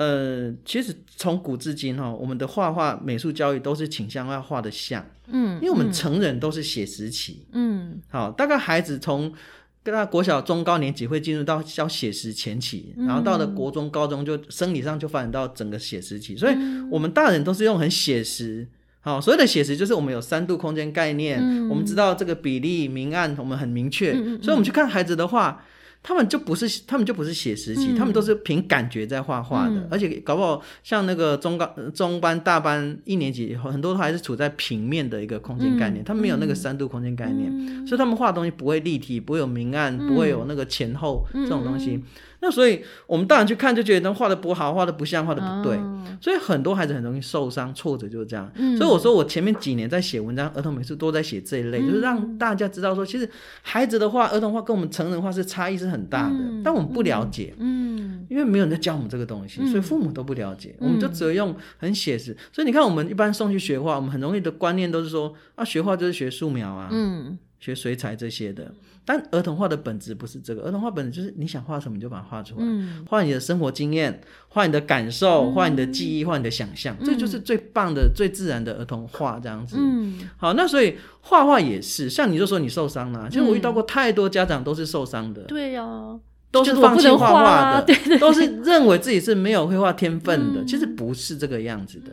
呃，其实从古至今哈，我们的画画美术教育都是倾向要画的像，嗯，因为我们成人都是写实期，嗯，好，大概孩子从跟他国小中高年级会进入到叫写实前期，然后到了国中、高中就生理上就发展到整个写实期，所以我们大人都是用很写实，好，所谓的写实就是我们有三度空间概念，我们知道这个比例明暗，我们很明确，所以我们去看孩子的画。他们就不是，他们就不是写实期，他们都是凭感觉在画画的，而且搞不好像那个中高中班、大班一年级，很多都还是处在平面的一个空间概念，他们没有那个三度空间概念，所以他们画的东西不会立体，不会有明暗，不会有那个前后这种东西。那所以，我们大人去看就觉得画的不好，画的不像，画的不对。所以很多孩子很容易受伤、挫折，就是这样。所以我说，我前面几年在写文章，儿童美术都在写这一类，就是让大家知道说，其实孩子的画、儿童画跟我们成人画是差异是很大的，但我们不了解。嗯，因为没有人在教我们这个东西，所以父母都不了解，我们就只有用很写实。所以你看，我们一般送去学画，我们很容易的观念都是说，啊，学画就是学素描啊。嗯。学水彩这些的，但儿童画的本质不是这个。儿童画本质就是你想画什么你就把它画出来，画你的生活经验，画你的感受，画你的记忆，画你的想象，这就是最棒的、最自然的儿童画这样子。好，那所以画画也是，像你就说你受伤了，其实我遇到过太多家长都是受伤的。对呀，都是放弃画画的，都是认为自己是没有绘画天分的，其实不是这个样子的。